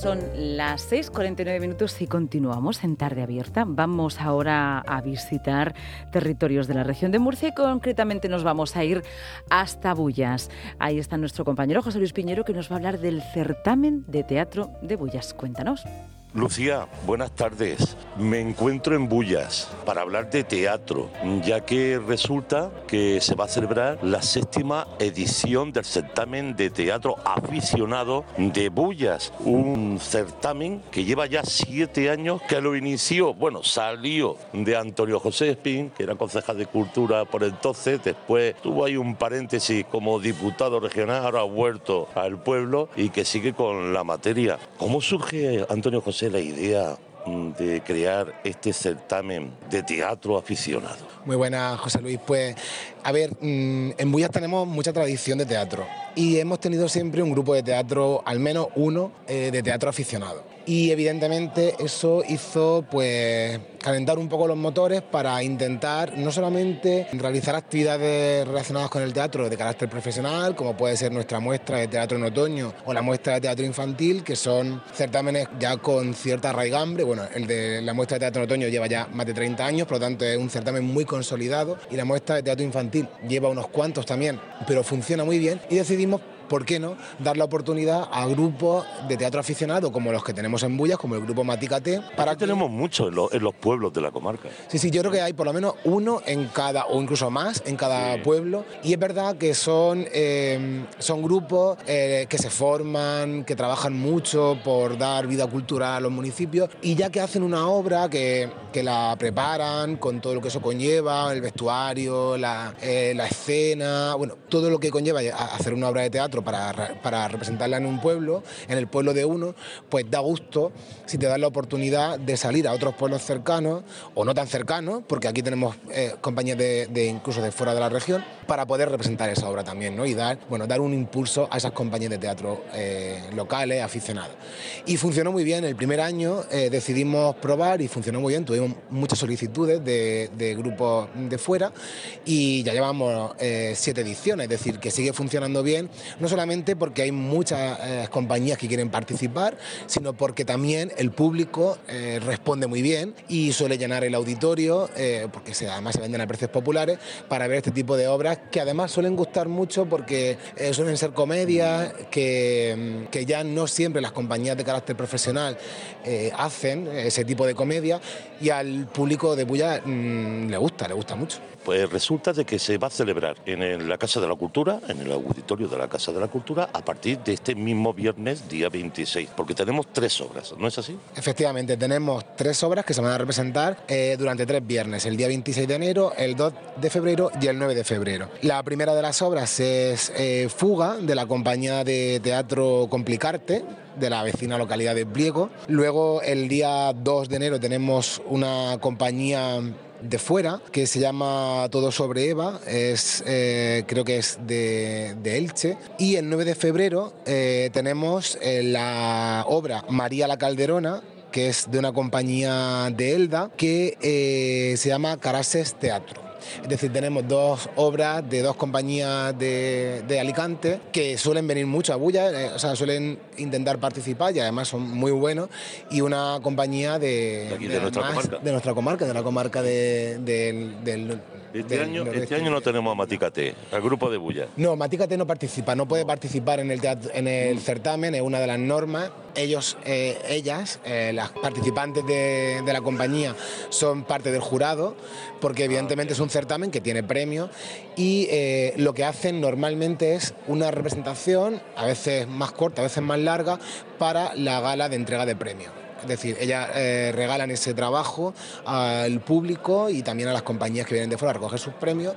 Son las 6.49 minutos y continuamos en Tarde Abierta. Vamos ahora a visitar territorios de la región de Murcia y concretamente nos vamos a ir hasta Bullas. Ahí está nuestro compañero José Luis Piñero que nos va a hablar del certamen de teatro de Bullas. Cuéntanos. Lucía, buenas tardes. Me encuentro en Bullas para hablar de teatro, ya que resulta que se va a celebrar la séptima edición del certamen de teatro aficionado de Bullas, un certamen que lleva ya siete años, que lo inició, bueno, salió de Antonio José Espín, que era concejal de Cultura por entonces, después tuvo ahí un paréntesis como diputado regional, ahora ha vuelto al pueblo y que sigue con la materia. ¿Cómo surge Antonio José? La idea mm, de crear este certamen de teatro aficionado? Muy buena, José Luis. Pues, a ver, mm, en Bullas tenemos mucha tradición de teatro y hemos tenido siempre un grupo de teatro, al menos uno, eh, de teatro aficionado y evidentemente eso hizo pues calentar un poco los motores para intentar no solamente realizar actividades relacionadas con el teatro de carácter profesional, como puede ser nuestra muestra de teatro en otoño o la muestra de teatro infantil, que son certámenes ya con cierta raigambre. Bueno, el de la muestra de teatro en otoño lleva ya más de 30 años, por lo tanto es un certamen muy consolidado y la muestra de teatro infantil lleva unos cuantos también, pero funciona muy bien y decidimos ¿por qué no dar la oportunidad a grupos de teatro aficionado como los que tenemos en Bullas, como el grupo Maticate? Para tenemos muchos en, los pueblos de la comarca. Sí, sí, yo creo que hay por lo menos uno en cada, o incluso más en cada pueblo. Y es verdad que son, eh, son grupos eh, que se forman, que trabajan mucho por dar vida cultural a los municipios y ya que hacen una obra que, que la preparan con todo lo que eso conlleva, el vestuario, la, eh, la escena, bueno, todo lo que conlleva hacer una obra de teatro para, representarla en un pueblo, en el pueblo de uno, pues da gusto si te dan la oportunidad de salir a otros pueblos cercanos o no tan cercanos, porque aquí tenemos eh, compañías de, incluso de fuera de la región, para poder representar esa obra también, ¿no? Y dar, bueno, dar un impulso a esas compañías de teatro eh, locales, aficionadas. Y funcionó muy bien. El primer año eh, decidimos probar y funcionó muy bien. Tuvimos muchas solicitudes de, grupos de fuera y ya llevamos siete ediciones, es decir, que sigue funcionando bien. Solamente porque hay muchas eh, compañías que quieren participar, sino porque también el público eh, responde muy bien y suele llenar el auditorio, eh, porque además se venden a precios populares, para ver este tipo de obras que además suelen gustar mucho porque suelen ser comedias que, que, ya no siempre las compañías de carácter profesional hacen ese tipo de comedia y al público de Bulla mm, le gusta, le gusta mucho. Pues resulta de que se va a celebrar en la Casa de la Cultura, en el auditorio de la Casa de la Cultura, a partir de este mismo viernes, día 26, porque tenemos tres obras, ¿no es así? Efectivamente, tenemos tres obras que se van a representar eh, durante tres viernes, el día 26 de enero, el 2 de febrero y el 9 de febrero. La primera de las obras es eh, Fuga, de la compañía de teatro Complicarte, de la vecina localidad de Pliego. Luego, el día 2 de enero, tenemos una compañía de fuera que se llama Todo sobre Eva, es, eh, creo que es de, Elche. Y el 9 de febrero eh, tenemos eh, la obra María la Calderona, que es de una compañía de Elda, que se llama Carases Teatro. Es decir, tenemos dos obras de dos compañías de, Alicante que suelen venir mucho a Bulla, eh, o sea, suelen intentar participar y además son muy buenos. Y una compañía de, de, nuestra, comarca. de nuestra comarca, de la comarca del este, año, este año no tenemos a Maticate, al grupo de Bulla. No, Maticate no participa, no puede participar en el, en el certamen, es una de las normas. Ellos, eh, ellas, eh, las participantes de, la compañía, son parte del jurado, porque evidentemente es un certamen que tiene premios y eh, lo que hacen normalmente es una representación, a veces más corta, a veces más larga, para la gala de entrega de premios. Es decir, ellas eh, regalan ese trabajo al público y también a las compañías que vienen de fuera a recoger sus premios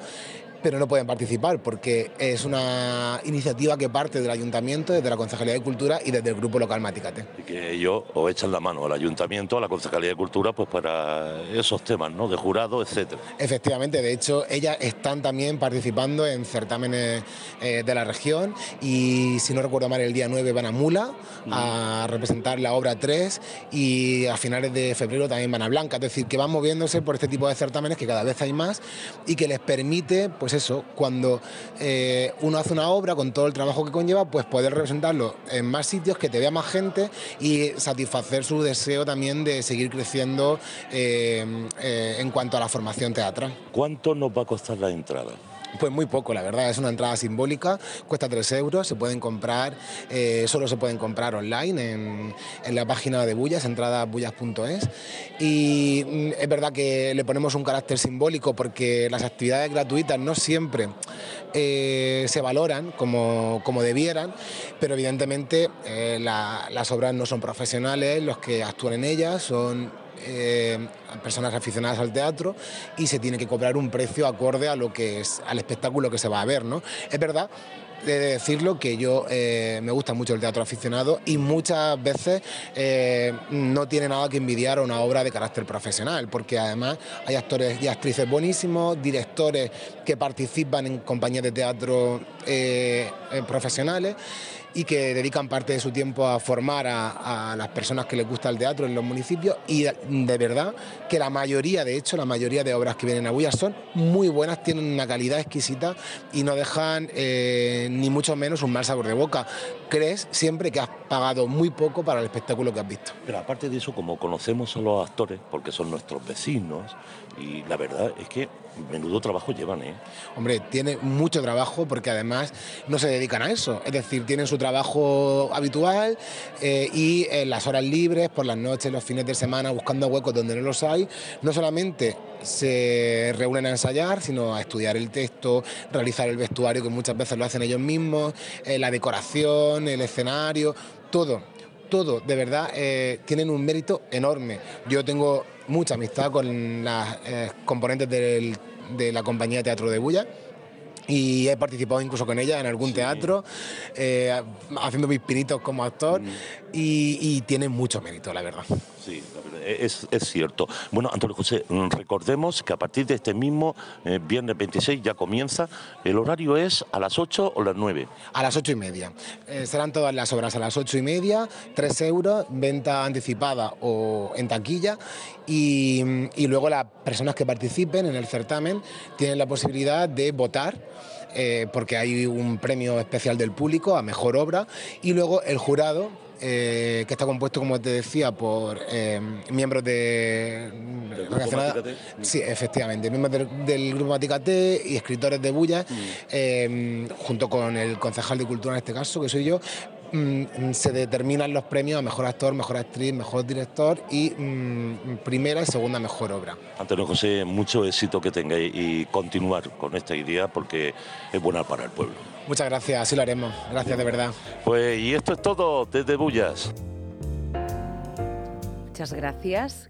pero no pueden participar porque es una iniciativa que parte del ayuntamiento, desde la Concejalía de Cultura y desde el grupo local Maticate. Y que ellos o echan la mano al ayuntamiento, a la Concejalía de Cultura, pues para esos temas, ¿no? De jurado, etcétera. Efectivamente, de hecho, ellas están también participando en certámenes eh, de la región y si no recuerdo mal, el día 9 van a Mula a representar la obra 3 y a finales de febrero también van a Blanca, es decir, que van moviéndose por este tipo de certámenes que cada vez hay más y que les permite pues pues eso, cuando eh, uno hace una obra con todo el trabajo que conlleva, pues poder representarlo en más sitios, que te vea más gente y satisfacer su deseo también de seguir creciendo eh, eh, en cuanto a la formación teatral. ¿Cuánto nos va a costar la entrada? Pues muy poco, la verdad, es una entrada simbólica, cuesta 3 euros, se pueden comprar, eh, solo se pueden comprar online en, la página de Bullas, entradasbullas.es. Y mm, es verdad que le ponemos un carácter simbólico porque las actividades gratuitas no siempre eh, se valoran como, como, debieran, pero evidentemente eh, las obras no son profesionales, los que actúan en ellas son eh, personas aficionadas al teatro y se tiene que cobrar un precio acorde a lo que es al espectáculo que se va a ver, ¿no? Es verdad de decirlo que yo eh, me gusta mucho el teatro aficionado y muchas veces eh, no tiene nada que envidiar a una obra de carácter profesional, porque además hay actores y actrices buenísimos, directores que participan en compañías de teatro profesionales y que dedican parte de su tiempo a formar a, las personas que les gusta el teatro en los municipios y de verdad que la mayoría, de hecho, la mayoría de obras que vienen a Bullas son muy buenas, tienen una calidad exquisita y no dejan eh, ni mucho menos un mal sabor de boca. Crees siempre que has pagado muy poco para el espectáculo que has visto. Pero aparte de eso, como conocemos a los actores, porque son nuestros vecinos, y la verdad es que menudo trabajo llevan, ¿eh? Hombre, tiene mucho trabajo porque además no se dedican a eso. Es decir, tienen su trabajo habitual eh, y en las horas libres, por las noches, los fines de semana, buscando huecos donde no los hay, no solamente se reúnen a ensayar, sino a estudiar el texto, realizar el vestuario, que muchas veces lo hacen ellos mismos, eh, la decoración, el escenario, todo todo, de verdad, eh, tienen un mérito enorme. Yo tengo mucha amistad con las eh, componentes de la compañía teatro de Bulla y he participado incluso con ella en algún teatro, eh, haciendo mis pinitos como actor mm. y, tiene mucho mérito, la verdad. Sí, es, es, cierto. Bueno, Antonio José, mm, recordemos que a partir de este mismo eh, viernes 26 ya comienza. ¿El horario es a las 8 o las 9? A las 8 y media. Eh, serán todas las obras a las 8 y media, 3 euros, venta anticipada o en taquilla. Y, y luego las personas que participen en el certamen tienen la posibilidad de votar eh, porque hay un premio especial del público a mejor obra y luego el jurado eh, que está compuesto, como te decía, por eh, miembros de... Sí, efectivamente, miembros del, grupo Maticate y escritores de Bulla, mm. junto con el concejal de Cultura en este caso, que soy yo, Mm, se determinan los premios a mejor actor, mejor actriz, mejor director y mm, primera y segunda mejor obra. Antonio José, mucho éxito que tengáis y continuar con esta idea porque es buena para el pueblo. Muchas gracias, así lo haremos. Gracias de verdad. Pues y esto es todo desde Bullas. Muchas gracias.